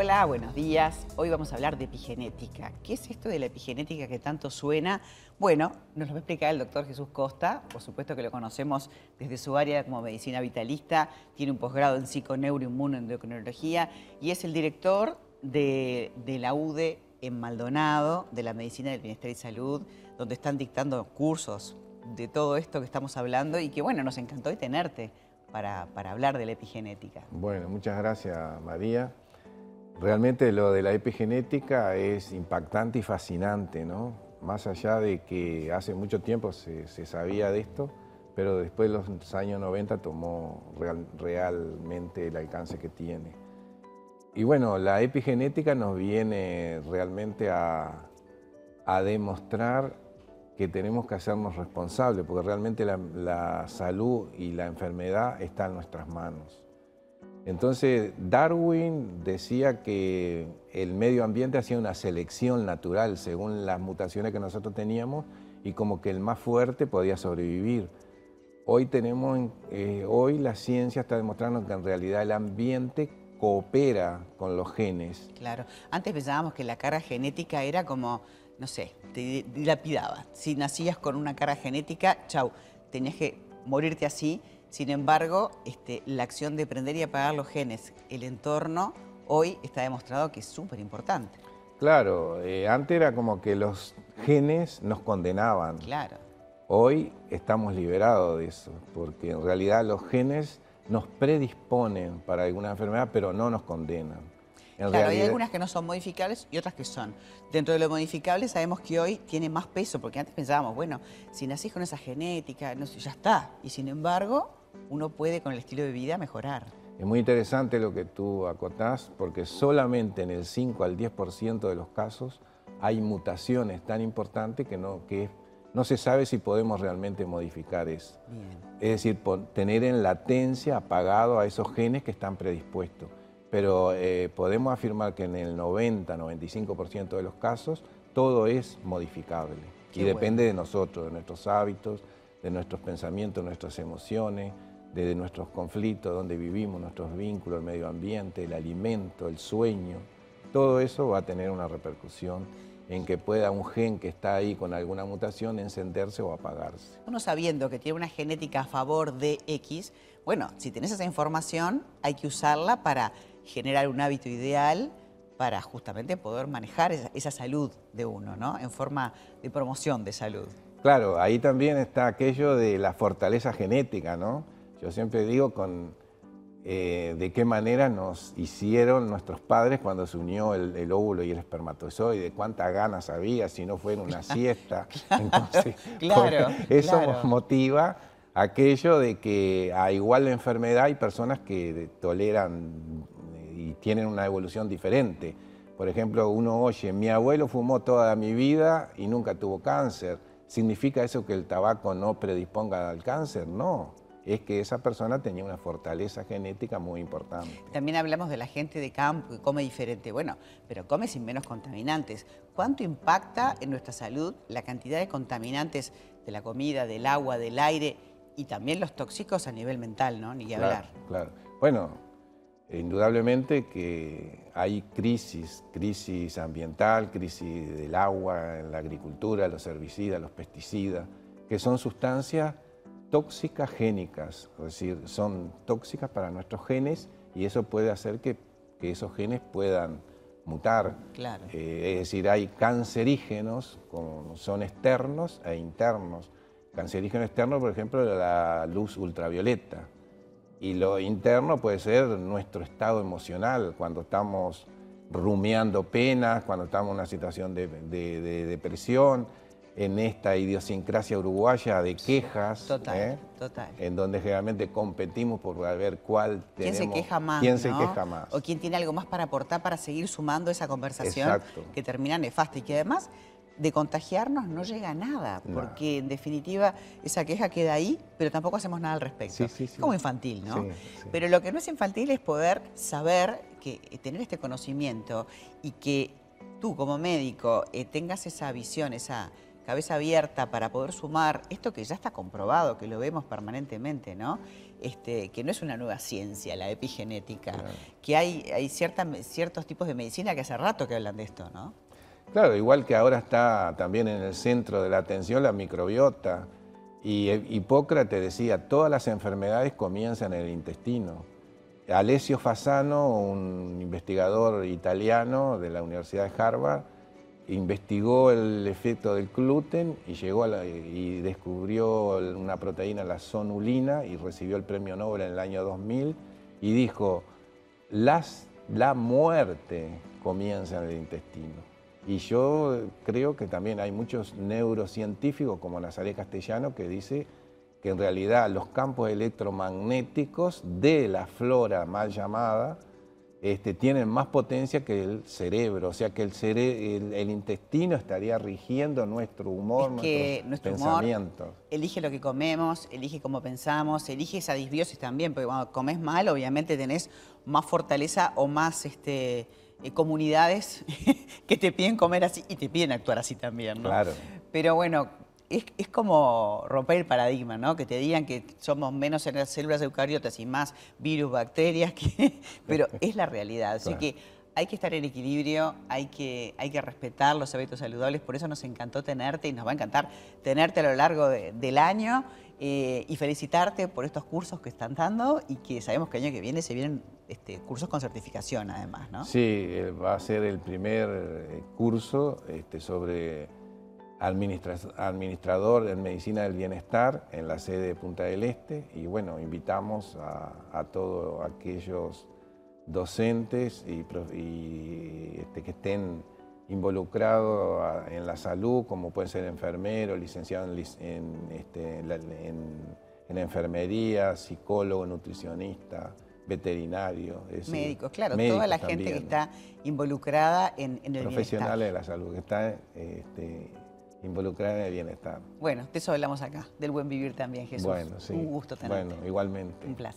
Hola, buenos días. Hoy vamos a hablar de epigenética. ¿Qué es esto de la epigenética que tanto suena? Bueno, nos lo va a explicar el doctor Jesús Costa. Por supuesto que lo conocemos desde su área como medicina vitalista. Tiene un posgrado en psiconeuroinmunoendocrinología y es el director de, la UDE en Maldonado, de la Medicina del Bienestar y Salud, donde están dictando cursos de todo esto que estamos hablando y que, bueno, nos encantó hoy tenerte para hablar de la epigenética. Bueno, muchas gracias, María. Realmente lo de la epigenética es impactante y fascinante, ¿no? Más allá de que hace mucho tiempo se, sabía de esto, pero después de los años 90 tomó realmente el alcance que tiene. Y bueno, la epigenética nos viene realmente a, demostrar que tenemos que hacernos responsables, porque realmente la salud y la enfermedad están en nuestras manos. Entonces Darwin decía que el medio ambiente hacía una selección natural según las mutaciones que nosotros teníamos y como que el más fuerte podía sobrevivir. Hoy tenemos, eh, hoy la ciencia está demostrando que en realidad el ambiente coopera con los genes. Claro, antes pensábamos que la cara genética era como, no sé, te dilapidaba. Si nacías con una cara genética, chau, tenías que morirte así sin embargo, este, la acción de prender y apagar los genes, el entorno, hoy está demostrado que es súper importante. Claro, eh, antes era como que los genes nos condenaban. Claro. Hoy estamos liberados de eso, porque en realidad los genes nos predisponen para alguna enfermedad, pero no nos condenan. claro, hay algunas que no son modificables y otras que son. Dentro de lo modificable sabemos que hoy tiene más peso, porque antes pensábamos, bueno, si nacís con esa genética, no sé, ya está. Y sin embargo, uno puede con el estilo de vida mejorar. Es muy interesante lo que tú acotás, porque solamente en el 5 al 10% de los casos hay mutaciones tan importantes que no, que no se sabe si podemos realmente modificar eso. Es decir, tener en latencia apagado a esos genes que están predispuestos. Pero eh, podemos afirmar que en el 90-95% de los casos todo es modificable. y depende de nosotros, de nuestros hábitos, de nuestros pensamientos, nuestras emociones, de nuestros conflictos, donde vivimos, nuestros vínculos, el medio ambiente, el alimento, el sueño. Todo eso va a tener una repercusión en que pueda un gen que está ahí con alguna mutación encenderse o apagarse. Uno sabiendo que tiene una genética a favor de X, bueno, si tenés esa información hay que usarla para generar un hábito ideal para justamente poder manejar esa salud de uno, ¿no? En forma de promoción de salud. Claro, ahí también está aquello de la fortaleza genética, ¿no? Yo siempre digo con eh, de qué manera nos hicieron nuestros padres cuando se unió el, óvulo y el espermatozoide, cuántas ganas había si no fue en una siesta. Entonces, claro, eso motiva aquello de que a igual de enfermedad hay personas que toleran y tienen una evolución diferente. Por ejemplo, uno oye, mi abuelo fumó toda mi vida y nunca tuvo cáncer. ¿Significa eso que el tabaco no predisponga al cáncer? No es que esa persona tenía una fortaleza genética muy importante. También hablamos de la gente de campo que come diferente. Bueno, pero come sin menos contaminantes. ¿Cuánto impacta en nuestra salud la cantidad de contaminantes de la comida, del agua, del aire y también los tóxicos a nivel mental, ¿no? Ni que hablar. Claro. Bueno, indudablemente que hay crisis, crisis ambiental, crisis del agua, en la agricultura, los herbicidas, los pesticidas, que son sustancias tóxicas génicas, es decir, son tóxicas para nuestros genes y eso puede hacer que, esos genes puedan mutar. Claro. Eh, es decir, hay cancerígenos, como son externos e internos. Cancerígeno externo, por ejemplo, la luz ultravioleta. Y lo interno puede ser nuestro estado emocional, cuando estamos rumiando penas, cuando estamos en una situación de depresión, en esta idiosincrasia uruguaya de quejas. Total, ¿eh? total. En donde generalmente competimos por ver cuál tenemos. ¿Quién se queja más? ¿Quién se queja más? O quién tiene algo más para aportar para seguir sumando esa conversación que termina nefasta y que además de contagiarnos no llega a nada, porque en definitiva esa queja queda ahí, pero tampoco hacemos nada al respecto. es como infantil, ¿no? Pero lo que no es infantil es poder saber que eh, tener este conocimiento y que tú como médico eh, tengas esa visión, esa cabeza abierta para poder sumar esto que ya está comprobado, que lo vemos permanentemente, ¿no? Este, que no es una nueva ciencia, la epigenética, que hay, hay ciertos tipos de medicina que hace rato que hablan de esto, ¿no? Claro, igual que ahora está también en el centro de la atención la microbiota. Y Hipócrates decía, todas las enfermedades comienzan en el intestino. Alessio Fasano, un investigador italiano de la Universidad de Harvard, investigó el efecto del gluten y, llegó y descubrió una proteína, la sonulina, y recibió el premio Nobel en el año 2000, y dijo, la muerte comienza en el intestino. Y yo creo que también hay muchos neurocientíficos, como Nazaret Castellano, que dice que en realidad los campos electromagnéticos de la flora mal llamada este, tienen más potencia que el cerebro, o sea que el, el, intestino estaría rigiendo nuestro humor, nuestros pensamientos. elige lo que comemos, elige cómo pensamos, elige esa disbiosis también, porque cuando comes mal obviamente tenés más fortaleza o más este, eh, comunidades que te piden comer así y te piden actuar así también, ¿no? Claro. Pero bueno, es, como romper el paradigma, ¿no? Que te digan que somos menos células eucariotas y más virus, bacterias, pero es la realidad. Así que hay que estar en equilibrio, hay que, hay que respetar los hábitos saludables, por eso nos encantó tenerte y nos va a encantar tenerte a lo largo del año eh, y felicitarte por estos cursos que están dando y que sabemos que el año que viene se vienen este, cursos con certificación además, ¿no? Sí, eh, va a ser el primer eh, curso este, sobre administrador en medicina del bienestar en la sede de Punta del Este y bueno, invitamos a, todos aquellos docentes y, este, que estén involucrados en la salud, como pueden ser enfermeros, licenciados en, este, en, enfermería, psicólogo, nutricionista, veterinario. Médicos, claro, toda la gente que está involucrada en, el Profesionales de la salud, que está este, involucrada en el bienestar. Bueno, de eso hablamos acá, del buen vivir también, Jesús. Bueno, sí. Un gusto tenerte. Bueno, igualmente. Un placer.